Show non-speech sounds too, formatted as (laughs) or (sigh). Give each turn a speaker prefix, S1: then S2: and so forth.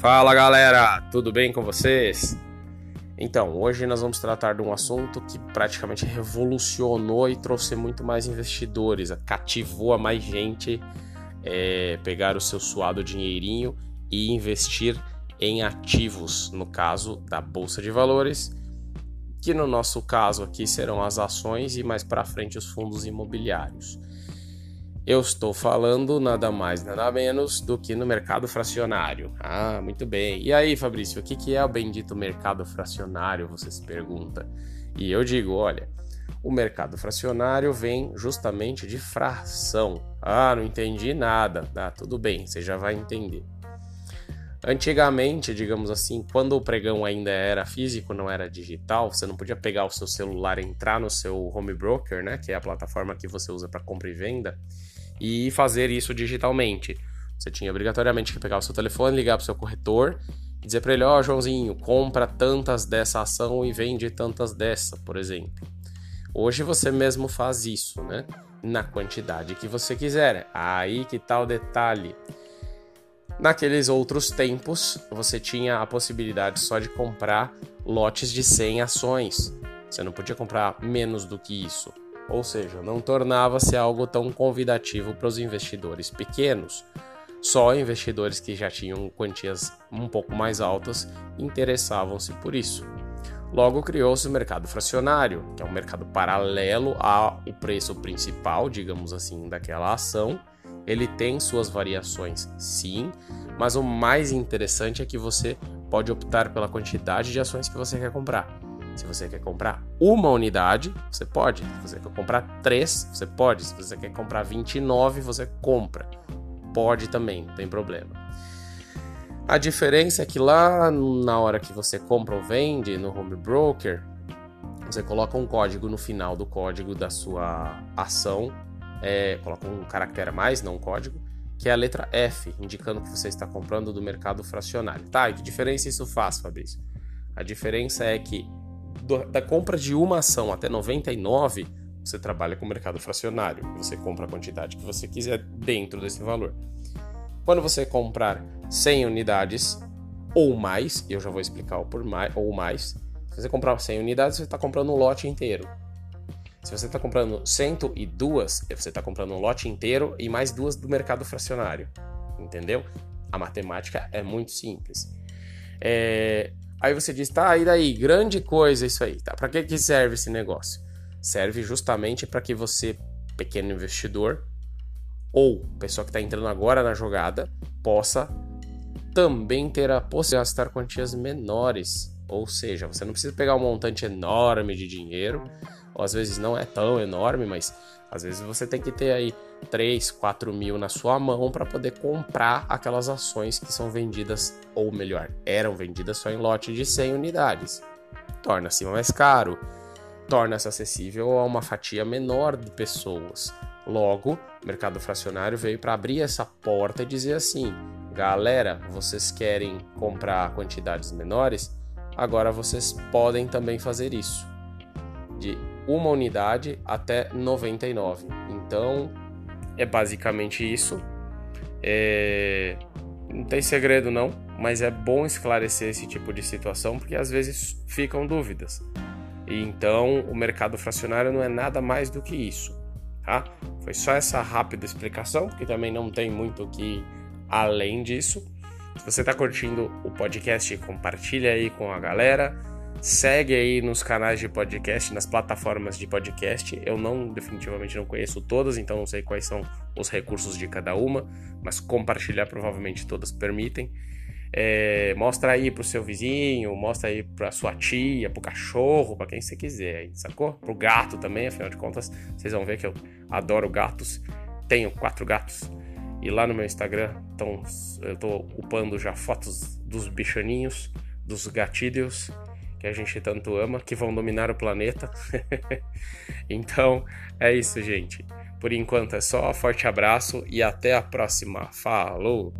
S1: Fala galera, tudo bem com vocês? Então, hoje nós vamos tratar de um assunto que praticamente revolucionou e trouxe muito mais investidores, cativou a mais gente é, pegar o seu suado dinheirinho e investir em ativos, no caso da Bolsa de Valores, que no nosso caso aqui serão as ações e mais para frente os fundos imobiliários. Eu estou falando nada mais, nada menos do que no mercado fracionário. Ah, muito bem. E aí, Fabrício, o que é o bendito mercado fracionário? Você se pergunta. E eu digo: olha, o mercado fracionário vem justamente de fração. Ah, não entendi nada. Ah, tudo bem, você já vai entender. Antigamente, digamos assim, quando o pregão ainda era físico, não era digital, você não podia pegar o seu celular, entrar no seu home broker, né, que é a plataforma que você usa para compra e venda, e fazer isso digitalmente. Você tinha obrigatoriamente que pegar o seu telefone, ligar para o seu corretor e dizer para ele: Ó, oh, Joãozinho, compra tantas dessa ação e vende tantas dessa, por exemplo. Hoje você mesmo faz isso, né? Na quantidade que você quiser. Aí que tá o detalhe. Naqueles outros tempos, você tinha a possibilidade só de comprar lotes de 100 ações. Você não podia comprar menos do que isso ou seja, não tornava-se algo tão convidativo para os investidores pequenos. Só investidores que já tinham quantias um pouco mais altas interessavam-se por isso. Logo criou-se o mercado fracionário, que é um mercado paralelo ao preço principal, digamos assim, daquela ação. Ele tem suas variações, sim, mas o mais interessante é que você pode optar pela quantidade de ações que você quer comprar. Se você quer comprar uma unidade, você pode. Se você quer comprar três, você pode. Se você quer comprar 29, você compra. Pode também, não tem problema. A diferença é que lá na hora que você compra ou vende no home broker, você coloca um código no final do código da sua ação, é, coloca um caractere a mais, não um código, que é a letra F, indicando que você está comprando do mercado fracionário. Tá, e que diferença isso faz, Fabrício? A diferença é que da compra de uma ação até 99, você trabalha com o mercado fracionário. Você compra a quantidade que você quiser dentro desse valor. Quando você comprar 100 unidades ou mais, eu já vou explicar o por mais ou mais. Se você comprar 100 unidades, você está comprando um lote inteiro. Se você está comprando 102, você está comprando um lote inteiro e mais duas do mercado fracionário. Entendeu? A matemática é muito simples. É, Aí você diz, tá, e daí? Grande coisa isso aí, tá? Para que, que serve esse negócio? Serve justamente para que você, pequeno investidor, ou pessoa que está entrando agora na jogada, possa também ter a possibilidade de gastar quantias menores. Ou seja, você não precisa pegar um montante enorme de dinheiro, ou às vezes não é tão enorme, mas às vezes você tem que ter aí 3, 4 mil na sua mão para poder comprar aquelas ações que são vendidas, ou melhor, eram vendidas só em lote de 100 unidades. Torna-se mais caro, torna-se acessível a uma fatia menor de pessoas. Logo, o mercado fracionário veio para abrir essa porta e dizer assim: galera, vocês querem comprar quantidades menores? Agora vocês podem também fazer isso. De uma unidade até 99. Então, é basicamente isso. É... Não tem segredo não, mas é bom esclarecer esse tipo de situação porque às vezes ficam dúvidas. E então o mercado fracionário não é nada mais do que isso, tá? Foi só essa rápida explicação, porque também não tem muito que além disso. Se você está curtindo o podcast, compartilha aí com a galera. Segue aí nos canais de podcast, nas plataformas de podcast. Eu não definitivamente não conheço todas, então não sei quais são os recursos de cada uma, mas compartilhar provavelmente todas permitem. É, mostra aí pro seu vizinho, mostra aí pra sua tia, pro cachorro, para quem você quiser, sacou? Pro gato também, afinal de contas, vocês vão ver que eu adoro gatos. Tenho quatro gatos. E lá no meu Instagram, então, eu tô upando já fotos dos bichaninhos, dos gatídeos que a gente tanto ama, que vão dominar o planeta. (laughs) então, é isso, gente. Por enquanto é só, forte abraço e até a próxima. Falou!